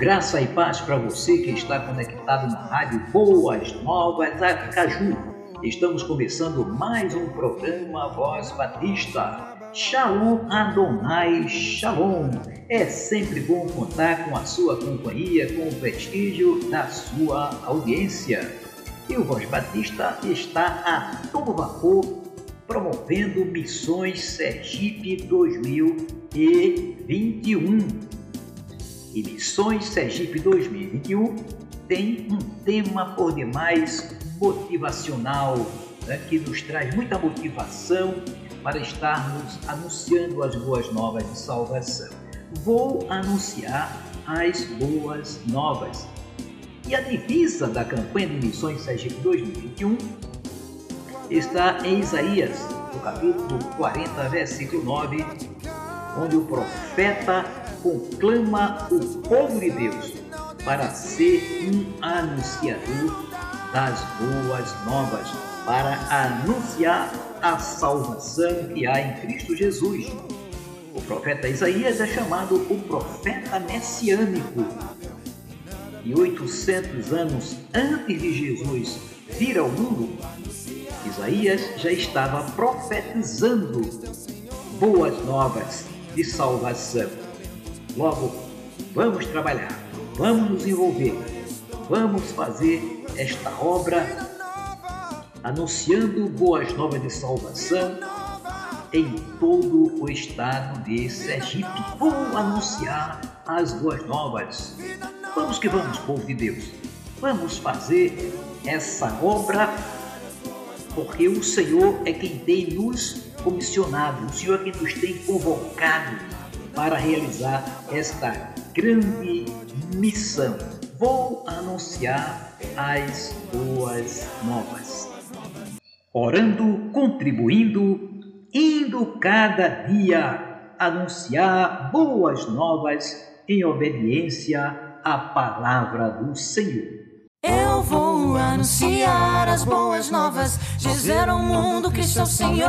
Graça e paz para você que está conectado na rádio Boas Novas Aracaju. Estamos começando mais um programa Voz Batista. Shalom Adonai Shalom. É sempre bom contar com a sua companhia, com o prestígio da sua audiência. E o Voz Batista está a todo vapor promovendo Missões Sergipe 2021 e Missões Sergipe 2021 tem um tema por demais motivacional, né, que nos traz muita motivação para estarmos anunciando as boas novas de salvação. Vou anunciar as boas novas. E a divisa da campanha de Missões Sergipe 2021 está em Isaías, no capítulo 40, versículo 9, onde o profeta conclama o povo de Deus para ser um anunciador das boas novas, para anunciar a salvação que há em Cristo Jesus. O profeta Isaías é chamado o profeta messiânico. E 800 anos antes de Jesus vir ao mundo, Isaías já estava profetizando boas novas de salvação. Logo, vamos trabalhar, vamos nos envolver, vamos fazer esta obra anunciando boas novas de salvação em todo o estado de Sergipe. Vou anunciar as boas novas. Vamos que vamos, povo de Deus. Vamos fazer essa obra porque o Senhor é quem tem nos comissionado, o Senhor é quem nos tem convocado para realizar esta grande missão. Vou anunciar as boas novas. Orando, contribuindo, indo cada dia anunciar boas novas em obediência à palavra do Senhor. Eu vou anunciar as boas novas, dizer ao mundo que sou Senhor.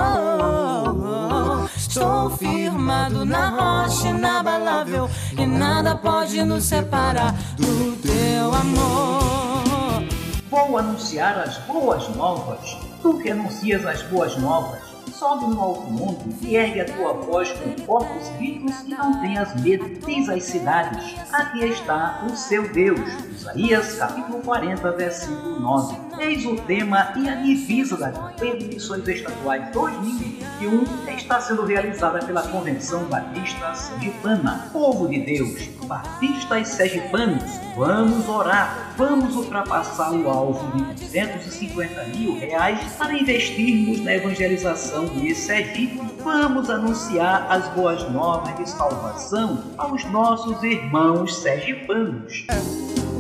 Estou firmado na rocha inabalável e nada pode nos separar do teu amor. Vou anunciar as boas novas. Tu que anuncias as boas novas sobe no alto mundo e ergue a tua voz com corpos ricos e não tenhas medo. Diz às cidades: Aqui está o seu Deus. Isaías capítulo 40, versículo 9. Eis o tema e a divisa da campanha de missões estaduais 2021 está sendo realizada pela Convenção Batista Sergipana. Povo de Deus, batistas sergipanos, vamos orar, vamos ultrapassar o alvo de 250 mil reais para investirmos na evangelização de Sergipe. Vamos anunciar as boas novas de salvação aos nossos irmãos sergipanos.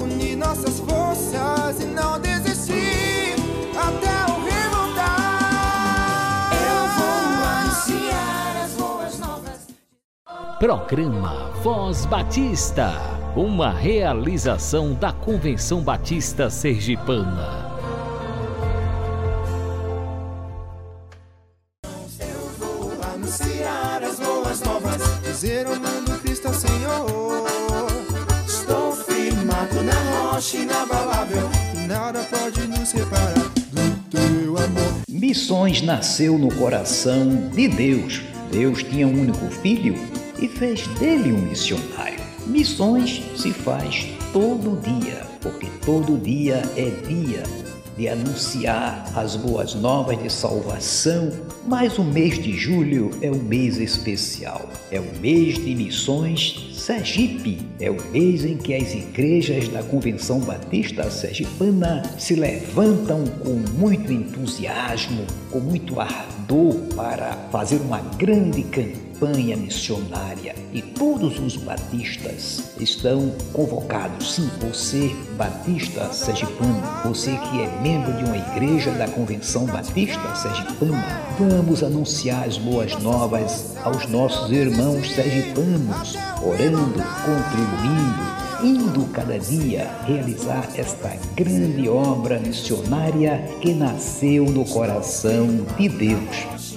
Unir nossas forças e não desistir Programa Voz Batista, uma realização da Convenção Batista Sergipana. dizer ao mundo Cristo é Senhor. Estou firmado na rocha inabalável, nada pode nos separar do teu amor. Missões nasceu no coração de Deus. Deus tinha um único filho e fez dele um missionário. Missões se faz todo dia, porque todo dia é dia de anunciar as boas novas de salvação, mas o mês de julho é um mês especial. É o mês de missões Sergipe. É o mês em que as igrejas da Convenção Batista Sergipana se levantam com muito entusiasmo, com muito ardor para fazer uma grande campanha campanha missionária e todos os batistas estão convocados. Sim, você, batista sergipano, você que é membro de uma igreja da Convenção Batista Sergipana, vamos anunciar as boas novas aos nossos irmãos sergipanos, orando, contribuindo, indo cada dia realizar esta grande obra missionária que nasceu no coração de Deus.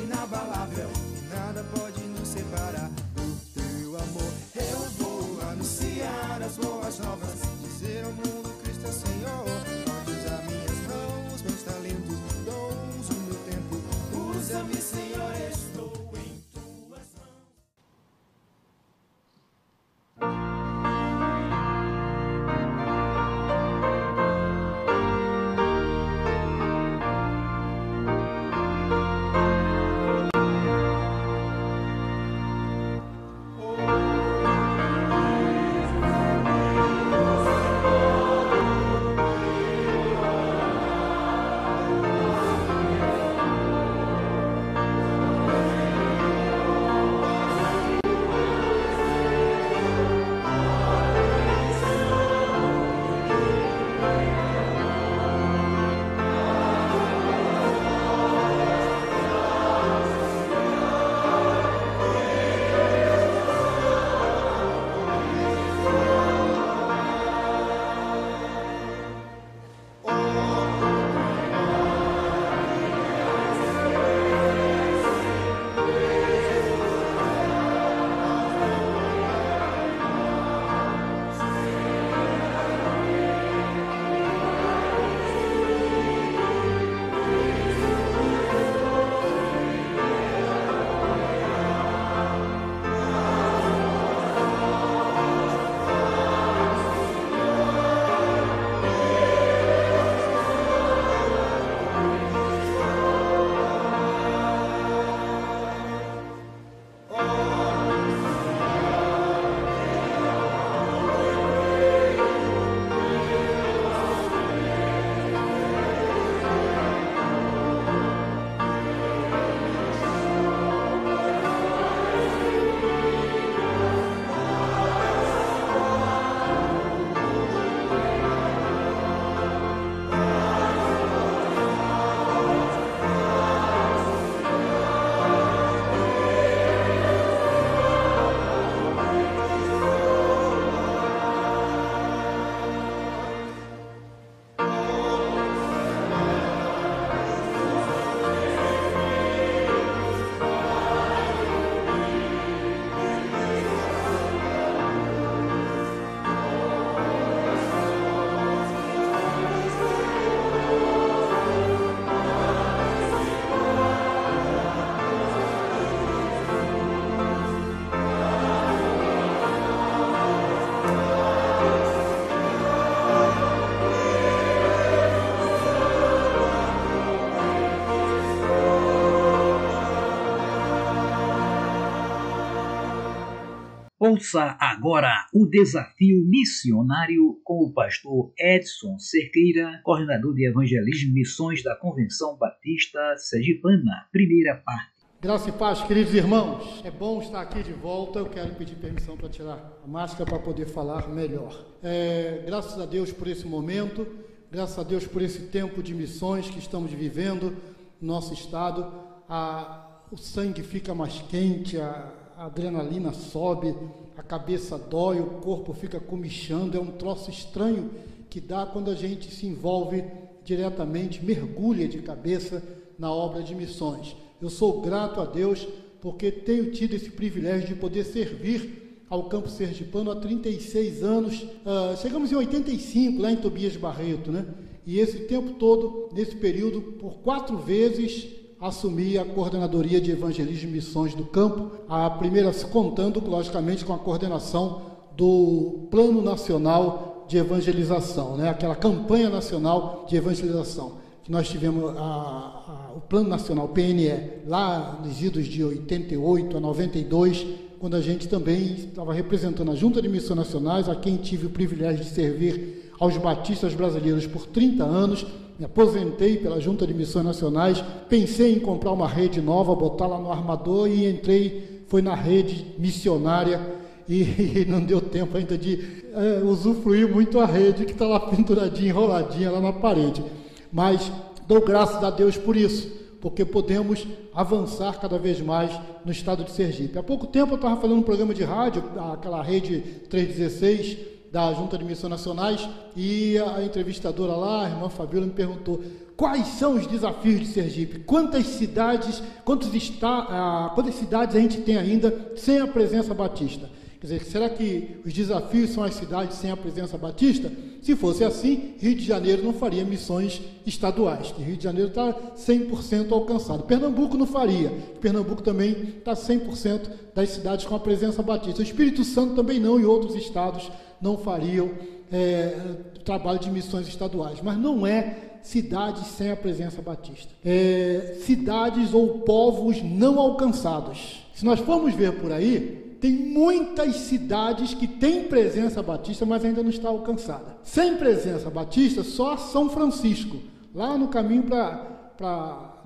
Ouça agora o desafio missionário com o pastor Edson Cerqueira, coordenador de evangelismo e missões da Convenção Batista Sergipana, primeira parte. Graça e paz, queridos irmãos. É bom estar aqui de volta. Eu quero pedir permissão para tirar a máscara para poder falar melhor. É, graças a Deus por esse momento, graças a Deus por esse tempo de missões que estamos vivendo no nosso estado. A, o sangue fica mais quente, a, a adrenalina sobe, a cabeça dói, o corpo fica comichando, é um troço estranho que dá quando a gente se envolve diretamente, mergulha de cabeça na obra de missões. Eu sou grato a Deus porque tenho tido esse privilégio de poder servir ao Campo Sergipano há 36 anos. Uh, chegamos em 85, lá em Tobias Barreto, né? E esse tempo todo, nesse período, por quatro vezes, assumi a coordenadoria de evangelismo e missões do campo, a primeira contando, logicamente, com a coordenação do Plano Nacional de Evangelização, né? aquela campanha nacional de evangelização. que nós tivemos a, a, o Plano Nacional, PNE, lá nos idos de 88 a 92, quando a gente também estava representando a Junta de Missões Nacionais, a quem tive o privilégio de servir aos batistas brasileiros por 30 anos, me aposentei pela Junta de Missões Nacionais, pensei em comprar uma rede nova, botar lá no armador e entrei, foi na rede missionária e, e não deu tempo ainda de é, usufruir muito a rede que está lá penduradinha, enroladinha lá na parede. Mas dou graças a Deus por isso, porque podemos avançar cada vez mais no estado de Sergipe. Há pouco tempo eu estava fazendo um programa de rádio, aquela rede 316 da Junta de Missões Nacionais, e a entrevistadora lá, a irmã Fabiola, me perguntou quais são os desafios de Sergipe, quantas cidades, quantos está, ah, quantas cidades a gente tem ainda sem a presença batista. Quer dizer, será que os desafios são as cidades sem a presença batista? Se fosse assim, Rio de Janeiro não faria missões estaduais, que Rio de Janeiro está 100% alcançado. Pernambuco não faria. Pernambuco também está 100% das cidades com a presença batista. O Espírito Santo também não, e outros estados não fariam é, trabalho de missões estaduais. Mas não é cidades sem a presença batista. É, cidades ou povos não alcançados. Se nós formos ver por aí, tem muitas cidades que têm presença batista, mas ainda não está alcançada. Sem presença batista, só São Francisco, lá no caminho para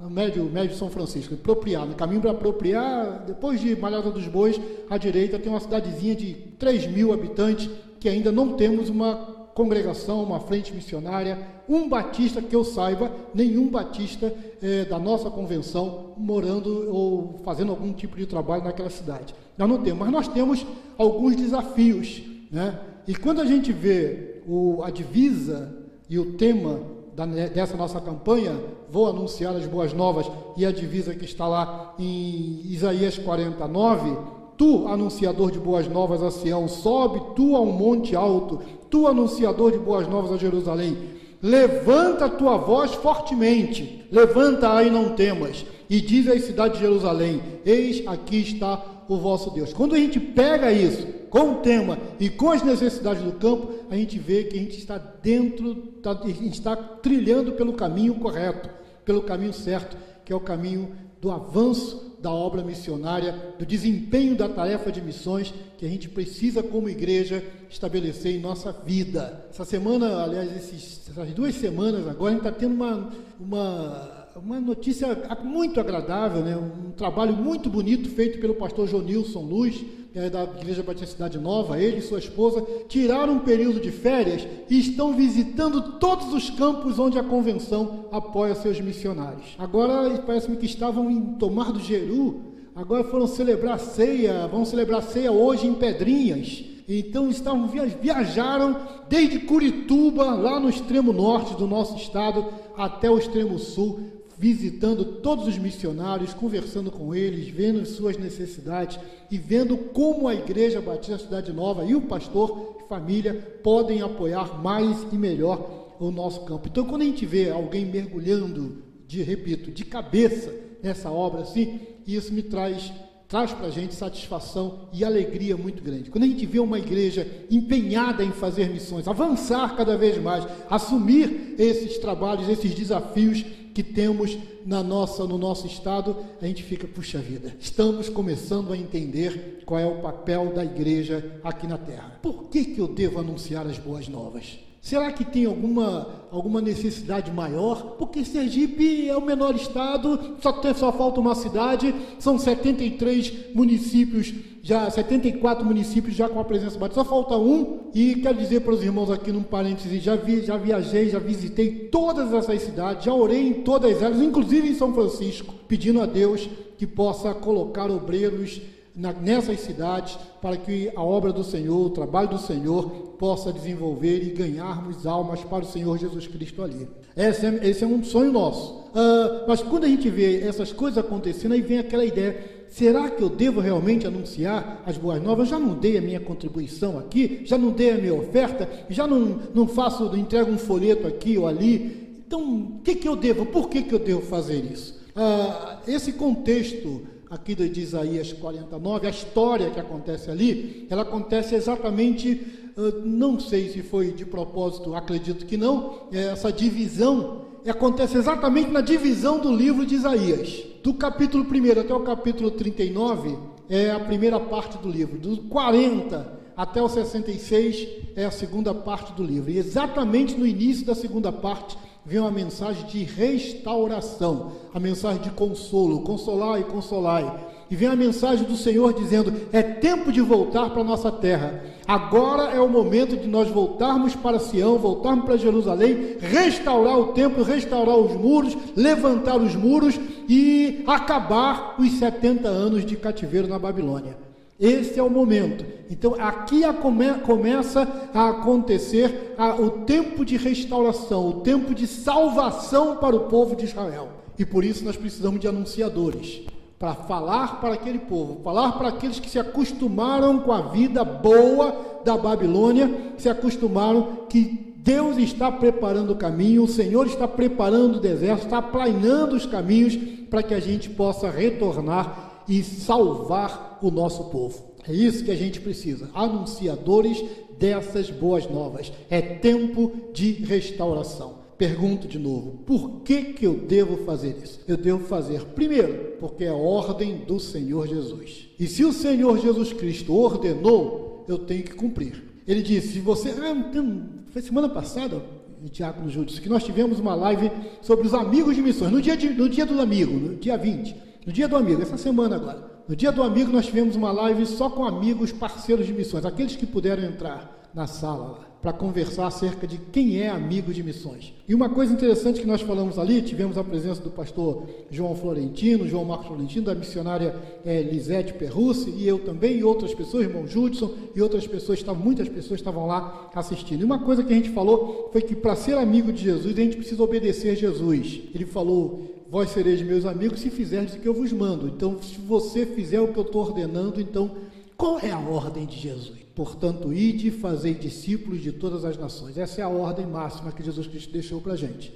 no médio, médio São Francisco, apropriar, no caminho para apropriar, depois de Malhada dos Bois, à direita tem uma cidadezinha de 3 mil habitantes, que ainda não temos uma congregação, uma frente missionária, um batista que eu saiba, nenhum batista é, da nossa convenção morando ou fazendo algum tipo de trabalho naquela cidade. Nós não temos, mas nós temos alguns desafios. Né? E quando a gente vê o, a divisa e o tema da, dessa nossa campanha, vou anunciar as boas novas, e a divisa que está lá em Isaías 49, Tu, anunciador de boas novas a Sião, sobe tu a um monte alto, tu, anunciador de boas novas a Jerusalém. Levanta a tua voz fortemente, levanta e não temas, e diz à cidade de Jerusalém: Eis aqui está o vosso Deus. Quando a gente pega isso com o tema e com as necessidades do campo, a gente vê que a gente está dentro, tá, a gente está trilhando pelo caminho correto, pelo caminho certo, que é o caminho do avanço da obra missionária, do desempenho da tarefa de missões que a gente precisa, como igreja, estabelecer em nossa vida. Essa semana, aliás, esses, essas duas semanas agora, a gente está tendo uma, uma, uma notícia muito agradável, né? um trabalho muito bonito feito pelo pastor Jonilson Luz, da Igreja Batista Cidade Nova, ele e sua esposa, tiraram um período de férias e estão visitando todos os campos onde a convenção apoia seus missionários. Agora parece-me que estavam em Tomar do Jeru, agora foram celebrar ceia, vão celebrar ceia hoje em Pedrinhas. Então estavam viajaram desde Curituba, lá no extremo norte do nosso estado, até o extremo sul, visitando todos os missionários, conversando com eles, vendo suas necessidades e vendo como a Igreja Batista Cidade Nova e o pastor e família podem apoiar mais e melhor o nosso campo. Então, quando a gente vê alguém mergulhando, de repito, de cabeça nessa obra assim, isso me traz traz para a gente satisfação e alegria muito grande. Quando a gente vê uma igreja empenhada em fazer missões, avançar cada vez mais, assumir esses trabalhos, esses desafios que temos na nossa, no nosso estado, a gente fica, puxa vida, estamos começando a entender qual é o papel da igreja aqui na terra. Por que, que eu devo anunciar as boas novas? Será que tem alguma, alguma necessidade maior? Porque Sergipe é o menor estado, só, tem, só falta uma cidade, são 73 municípios já 74 municípios já com a presença batista, só falta um, e quero dizer para os irmãos aqui num parêntese, já, vi, já viajei, já visitei todas essas cidades, já orei em todas elas, inclusive em São Francisco, pedindo a Deus que possa colocar obreiros nessas cidades para que a obra do Senhor, o trabalho do Senhor possa desenvolver e ganharmos almas para o Senhor Jesus Cristo ali. Esse é, esse é um sonho nosso. Uh, mas quando a gente vê essas coisas acontecendo, aí vem aquela ideia será que eu devo realmente anunciar as boas novas? Eu já não dei a minha contribuição aqui, já não dei a minha oferta, já não, não faço, não entrego um folheto aqui ou ali. Então, o que, que eu devo? Por que, que eu devo fazer isso? Ah, esse contexto aqui de Isaías 49, a história que acontece ali, ela acontece exatamente, não sei se foi de propósito, acredito que não, é essa divisão acontece exatamente na divisão do livro de Isaías. Do capítulo 1 até o capítulo 39 é a primeira parte do livro. Do 40 até o 66 é a segunda parte do livro. E exatamente no início da segunda parte vem uma mensagem de restauração, a mensagem de consolo, consolai, consolai. E vem a mensagem do Senhor dizendo: é tempo de voltar para a nossa terra. Agora é o momento de nós voltarmos para Sião, voltarmos para Jerusalém, restaurar o templo, restaurar os muros, levantar os muros e acabar os 70 anos de cativeiro na Babilônia. Esse é o momento. Então aqui come, começa a acontecer a, o tempo de restauração, o tempo de salvação para o povo de Israel. E por isso nós precisamos de anunciadores para falar para aquele povo, falar para aqueles que se acostumaram com a vida boa da Babilônia, se acostumaram que Deus está preparando o caminho, o Senhor está preparando o deserto, está aplanando os caminhos para que a gente possa retornar e salvar o nosso povo. É isso que a gente precisa, anunciadores dessas boas novas. É tempo de restauração. Pergunto de novo: por que, que eu devo fazer isso? Eu devo fazer, primeiro, porque é ordem do Senhor Jesus. E se o Senhor Jesus Cristo ordenou, eu tenho que cumprir. Ele disse: se você. Ah, foi semana passada, o Diácono Júlio disse que nós tivemos uma live sobre os amigos de missões, no dia, de, no dia do amigo, no dia 20, no dia do amigo, essa semana agora. No dia do amigo, nós tivemos uma live só com amigos parceiros de missões, aqueles que puderam entrar na sala lá para conversar acerca de quem é amigo de missões. E uma coisa interessante que nós falamos ali, tivemos a presença do pastor João Florentino, João Marcos Florentino, da missionária é, Lisete Perrucci, e eu também, e outras pessoas, irmão Judson, e outras pessoas, estavam, muitas pessoas estavam lá assistindo. E uma coisa que a gente falou foi que para ser amigo de Jesus, a gente precisa obedecer Jesus. Ele falou, vós sereis meus amigos se fizerdes o que eu vos mando. Então, se você fizer o que eu estou ordenando, então, qual é a ordem de Jesus? Portanto, ide e fazei discípulos de todas as nações. Essa é a ordem máxima que Jesus Cristo deixou para a gente.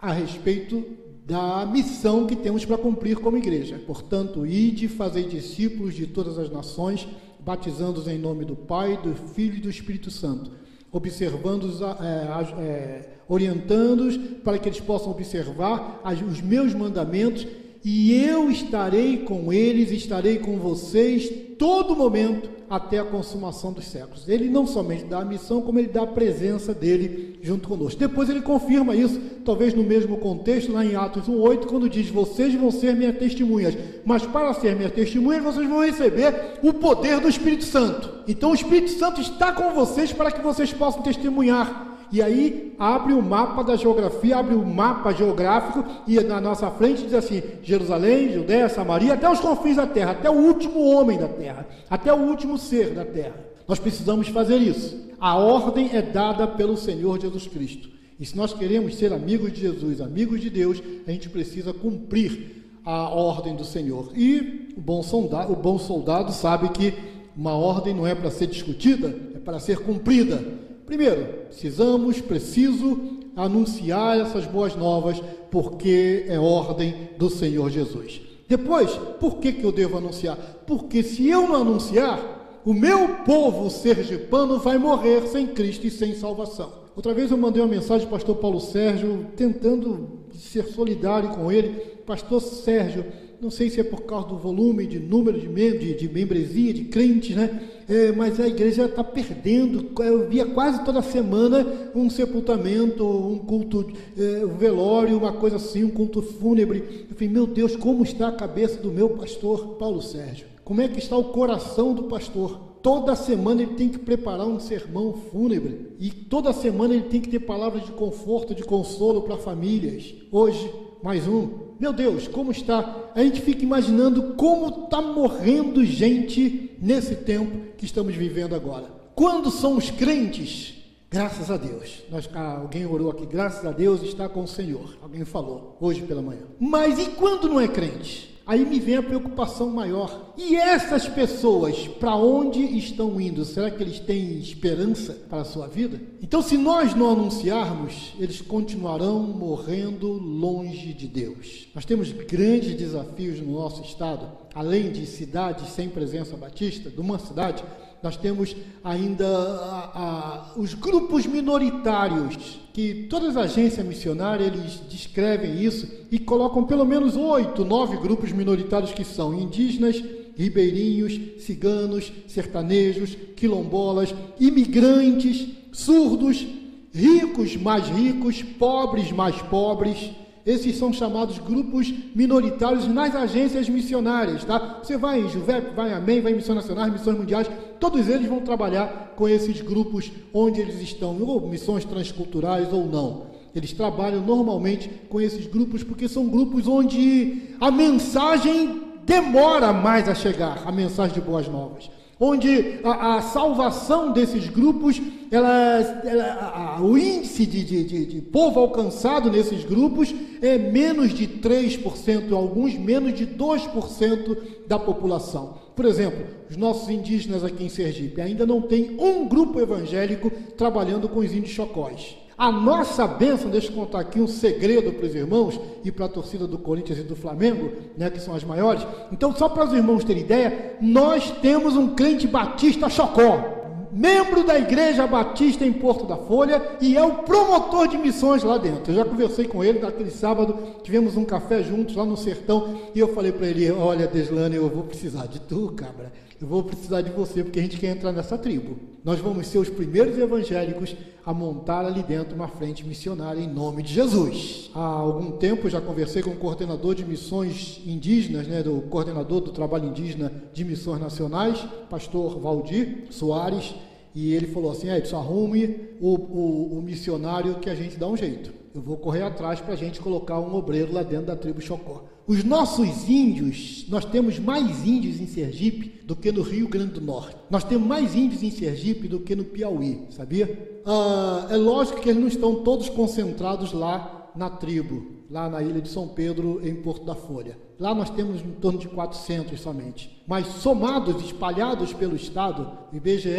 A respeito da missão que temos para cumprir como igreja. Portanto, ide e fazei discípulos de todas as nações, batizando-os em nome do Pai, do Filho e do Espírito Santo, observando-os, é, é, orientando-os para que eles possam observar os meus mandamentos, e eu estarei com eles, estarei com vocês todo momento até a consumação dos séculos. Ele não somente dá a missão, como ele dá a presença dele junto conosco. Depois ele confirma isso, talvez no mesmo contexto, lá em Atos 1,8, quando diz: Vocês vão ser minhas testemunhas, mas para ser minhas testemunhas, vocês vão receber o poder do Espírito Santo. Então o Espírito Santo está com vocês para que vocês possam testemunhar e aí abre o mapa da geografia, abre o mapa geográfico e na nossa frente diz assim: Jerusalém, Judéia, Samaria, até os confins da terra, até o último homem da terra, até o último ser da terra. Nós precisamos fazer isso. A ordem é dada pelo Senhor Jesus Cristo. E se nós queremos ser amigos de Jesus, amigos de Deus, a gente precisa cumprir a ordem do Senhor. E o bom soldado, o bom soldado sabe que uma ordem não é para ser discutida, é para ser cumprida. Primeiro, precisamos, preciso anunciar essas boas novas, porque é ordem do Senhor Jesus. Depois, por que, que eu devo anunciar? Porque se eu não anunciar, o meu povo sergipano vai morrer sem Cristo e sem salvação. Outra vez eu mandei uma mensagem ao pastor Paulo Sérgio, tentando ser solidário com ele. Pastor Sérgio, não sei se é por causa do volume de número de, mem de, de membresia, de crentes, né? É, mas a igreja está perdendo. Eu via quase toda semana um sepultamento, um culto, é, um velório, uma coisa assim, um culto fúnebre. Eu falei, meu Deus, como está a cabeça do meu pastor Paulo Sérgio? Como é que está o coração do pastor? Toda semana ele tem que preparar um sermão fúnebre e toda semana ele tem que ter palavras de conforto, de consolo para famílias. Hoje, mais um. Meu Deus, como está? A gente fica imaginando como está morrendo gente nesse tempo que estamos vivendo agora. Quando são os crentes, graças a Deus, nós, ah, alguém orou aqui, graças a Deus está com o Senhor. Alguém falou hoje pela manhã. Mas e quando não é crente? Aí me vem a preocupação maior. E essas pessoas, para onde estão indo? Será que eles têm esperança para a sua vida? Então, se nós não anunciarmos, eles continuarão morrendo longe de Deus. Nós temos grandes desafios no nosso estado, além de cidades sem presença batista, de uma cidade, nós temos ainda a, a, os grupos minoritários, que todas as agências missionárias eles descrevem isso e colocam pelo menos oito, nove grupos minoritários que são indígenas, ribeirinhos, ciganos, sertanejos, quilombolas, imigrantes, surdos, ricos mais ricos, pobres mais pobres. Esses são chamados grupos minoritários nas agências missionárias, tá? Você vai em Juvep, vai em Amém, vai em Missões Nacionais, Missões Mundiais, todos eles vão trabalhar com esses grupos onde eles estão, ou missões transculturais ou não. Eles trabalham normalmente com esses grupos porque são grupos onde a mensagem demora mais a chegar, a mensagem de boas novas onde a, a, salvação desses grupos, ela, ela, a, o índice de, de, de, de, povo alcançado nesses grupos é menos de 3%, alguns menos de 2% da população. Por exemplo, os nossos indígenas aqui em Sergipe ainda não tem um grupo evangélico trabalhando com os índios chocóis. A nossa bênção, deixa eu contar aqui um segredo para os irmãos e para a torcida do Corinthians e do Flamengo, né, que são as maiores. Então, só para os irmãos terem ideia, nós temos um crente batista chocó, membro da Igreja Batista em Porto da Folha e é o promotor de missões lá dentro. Eu já conversei com ele naquele sábado, tivemos um café juntos lá no sertão e eu falei para ele: Olha, Deslane, eu vou precisar de tu, cabra. Eu vou precisar de você porque a gente quer entrar nessa tribo. Nós vamos ser os primeiros evangélicos a montar ali dentro uma frente missionária em nome de Jesus. Há algum tempo já conversei com o coordenador de missões indígenas, né, do coordenador do trabalho indígena de missões nacionais, pastor Valdir Soares, e ele falou assim: Edson, arrume o, o, o missionário que a gente dá um jeito. Eu vou correr atrás para a gente colocar um obreiro lá dentro da tribo Chocó. Os nossos índios, nós temos mais índios em Sergipe do que no Rio Grande do Norte. Nós temos mais índios em Sergipe do que no Piauí, sabia? Ah, é lógico que eles não estão todos concentrados lá na tribo, lá na ilha de São Pedro, em Porto da Folha. Lá nós temos em torno de 400 somente. Mas somados, espalhados pelo Estado, o IBGE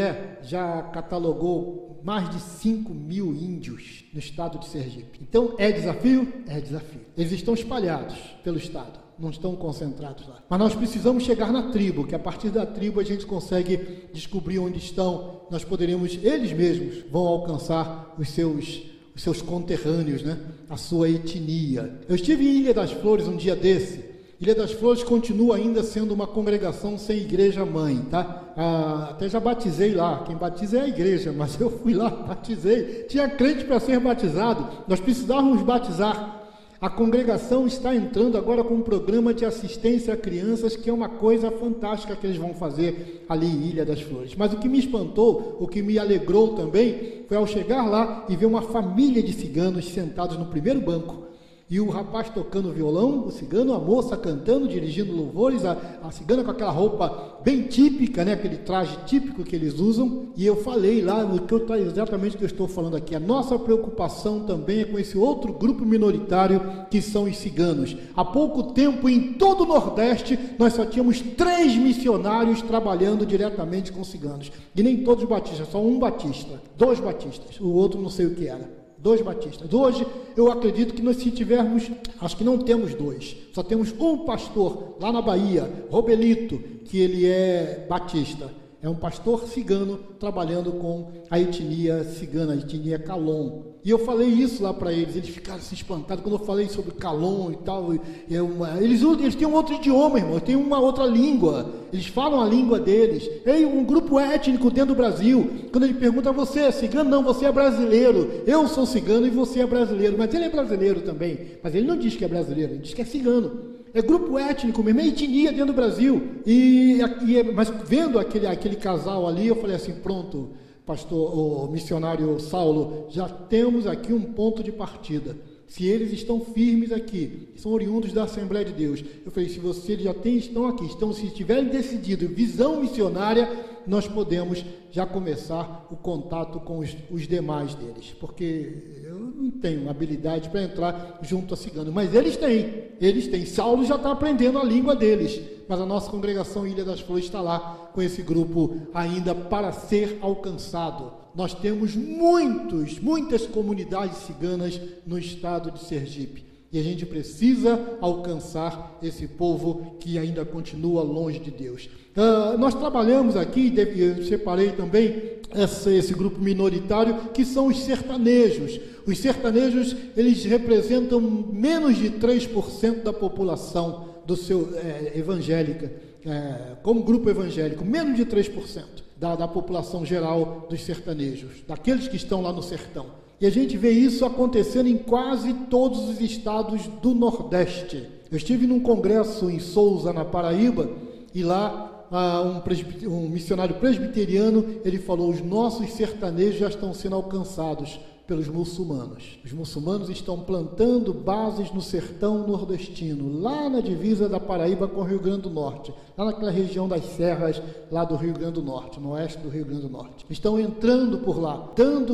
já catalogou mais de 5 mil índios no estado de Sergipe. Então, é desafio? É desafio. Eles estão espalhados pelo Estado, não estão concentrados lá. Mas nós precisamos chegar na tribo, que a partir da tribo a gente consegue descobrir onde estão. Nós poderemos, eles mesmos vão alcançar os seus os seus conterrâneos, né? A sua etnia. Eu estive em Ilha das Flores um dia desse Ilha das Flores continua ainda sendo uma congregação sem igreja mãe, tá? Ah, até já batizei lá. Quem batiza é a igreja, mas eu fui lá, batizei. Tinha crente para ser batizado. Nós precisávamos batizar. A congregação está entrando agora com um programa de assistência a crianças, que é uma coisa fantástica que eles vão fazer ali em Ilha das Flores. Mas o que me espantou, o que me alegrou também, foi ao chegar lá e ver uma família de ciganos sentados no primeiro banco e o rapaz tocando violão, o cigano, a moça cantando, dirigindo louvores, a, a cigana com aquela roupa bem típica, né, aquele traje típico que eles usam. E eu falei lá, o que eu, exatamente o que eu estou falando aqui. A nossa preocupação também é com esse outro grupo minoritário que são os ciganos. Há pouco tempo, em todo o Nordeste, nós só tínhamos três missionários trabalhando diretamente com ciganos. E nem todos batistas, só um batista, dois batistas, o outro não sei o que era dois batistas. Hoje, eu acredito que nós, se tivermos, acho que não temos dois, só temos um pastor lá na Bahia, Robelito, que ele é batista. É um pastor cigano trabalhando com a etnia cigana, a etnia Calon. E eu falei isso lá para eles, eles ficaram se espantados quando eu falei sobre Calon e tal. É uma, eles, eles têm um outro idioma, irmão, eles têm uma outra língua, eles falam a língua deles. É um grupo étnico dentro do Brasil. Quando ele pergunta, você é cigano? Não, você é brasileiro. Eu sou cigano e você é brasileiro. Mas ele é brasileiro também. Mas ele não diz que é brasileiro, ele diz que é cigano é grupo étnico mesmo, é etnia dentro do Brasil. E, e, é, mas vendo aquele, aquele casal ali, eu falei assim: pronto, pastor, o missionário Saulo, já temos aqui um ponto de partida. Se eles estão firmes aqui, são oriundos da Assembleia de Deus. Eu falei, se vocês já têm, estão aqui, estão, se tiverem decidido visão missionária, nós podemos já começar o contato com os, os demais deles. Porque não tenho habilidade para entrar junto a cigano, mas eles têm, eles têm. Saulo já está aprendendo a língua deles, mas a nossa congregação Ilha das Flores está lá com esse grupo ainda para ser alcançado. Nós temos muitos, muitas comunidades ciganas no estado de Sergipe. E a gente precisa alcançar esse povo que ainda continua longe de Deus. Uh, nós trabalhamos aqui, eu separei também esse, esse, grupo minoritário, que são os sertanejos. Os sertanejos, eles representam menos de 3% da população do seu é, evangélica, é, como grupo evangélico, menos de 3% da, da população geral dos sertanejos, daqueles que estão lá no sertão. E a gente vê isso acontecendo em quase todos os estados do Nordeste. Eu estive num congresso em Souza, na Paraíba, e lá ah, um, um missionário presbiteriano ele falou: os nossos sertanejos já estão sendo alcançados pelos muçulmanos. Os muçulmanos estão plantando bases no sertão nordestino, lá na divisa da Paraíba com o Rio Grande do Norte, lá naquela região das serras lá do Rio Grande do Norte, no oeste do Rio Grande do Norte. Estão entrando por lá, dando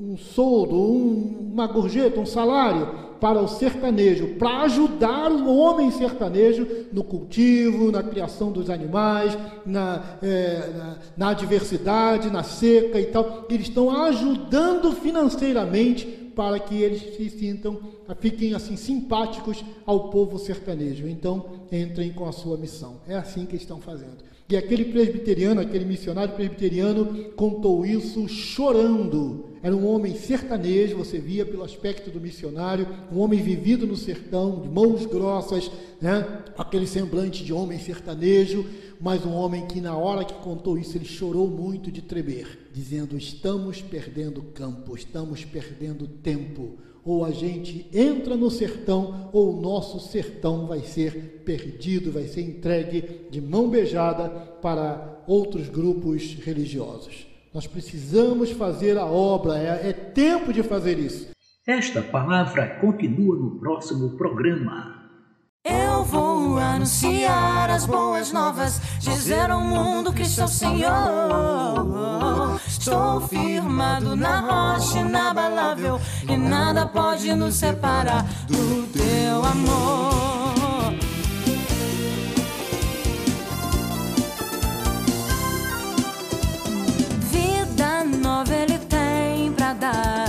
um soldo, um, uma gorjeta, um salário para o sertanejo, para ajudar o homem sertanejo no cultivo, na criação dos animais, na, é, na, na adversidade, na seca e tal. Eles estão ajudando financeiramente para que eles se sintam, fiquem assim simpáticos ao povo sertanejo. Então, entrem com a sua missão. É assim que estão fazendo. E aquele presbiteriano, aquele missionário presbiteriano, contou isso chorando. Era um homem sertanejo, você via pelo aspecto do missionário, um homem vivido no sertão, de mãos grossas, né? aquele semblante de homem sertanejo, mas um homem que, na hora que contou isso, ele chorou muito de tremer, dizendo: Estamos perdendo campo, estamos perdendo tempo ou a gente entra no sertão, ou o nosso sertão vai ser perdido, vai ser entregue de mão beijada para outros grupos religiosos. Nós precisamos fazer a obra, é, é tempo de fazer isso. Esta palavra continua no próximo programa. Eu vou anunciar as boas novas, dizer ao mundo que sou Senhor. Estou firmado na rocha inabalável e nada pode nos separar do teu amor. Vida nova ele tem pra dar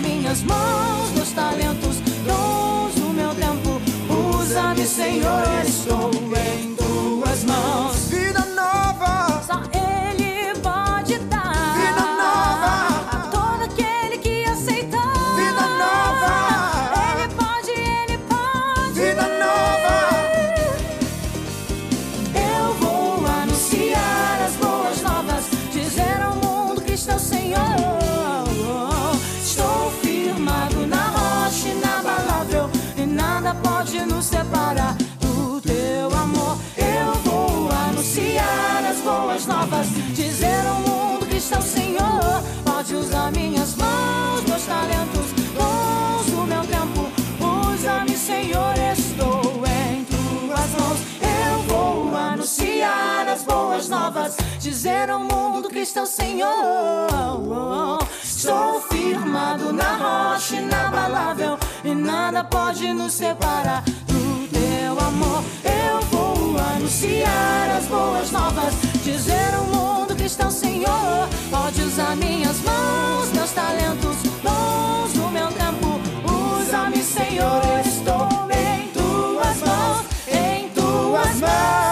minhas mãos, meus talentos, dons o meu tempo. Usa-me, Senhor, estou dizer ao mundo que está o Senhor. Estou firmado na rocha inabalável e nada pode nos separar do teu amor. Eu vou anunciar as boas novas, dizer ao mundo que está o Senhor. Pode usar minhas mãos, meus talentos, dons do meu tempo. Usa-me, Senhor, estou em tuas mãos, em tuas mãos.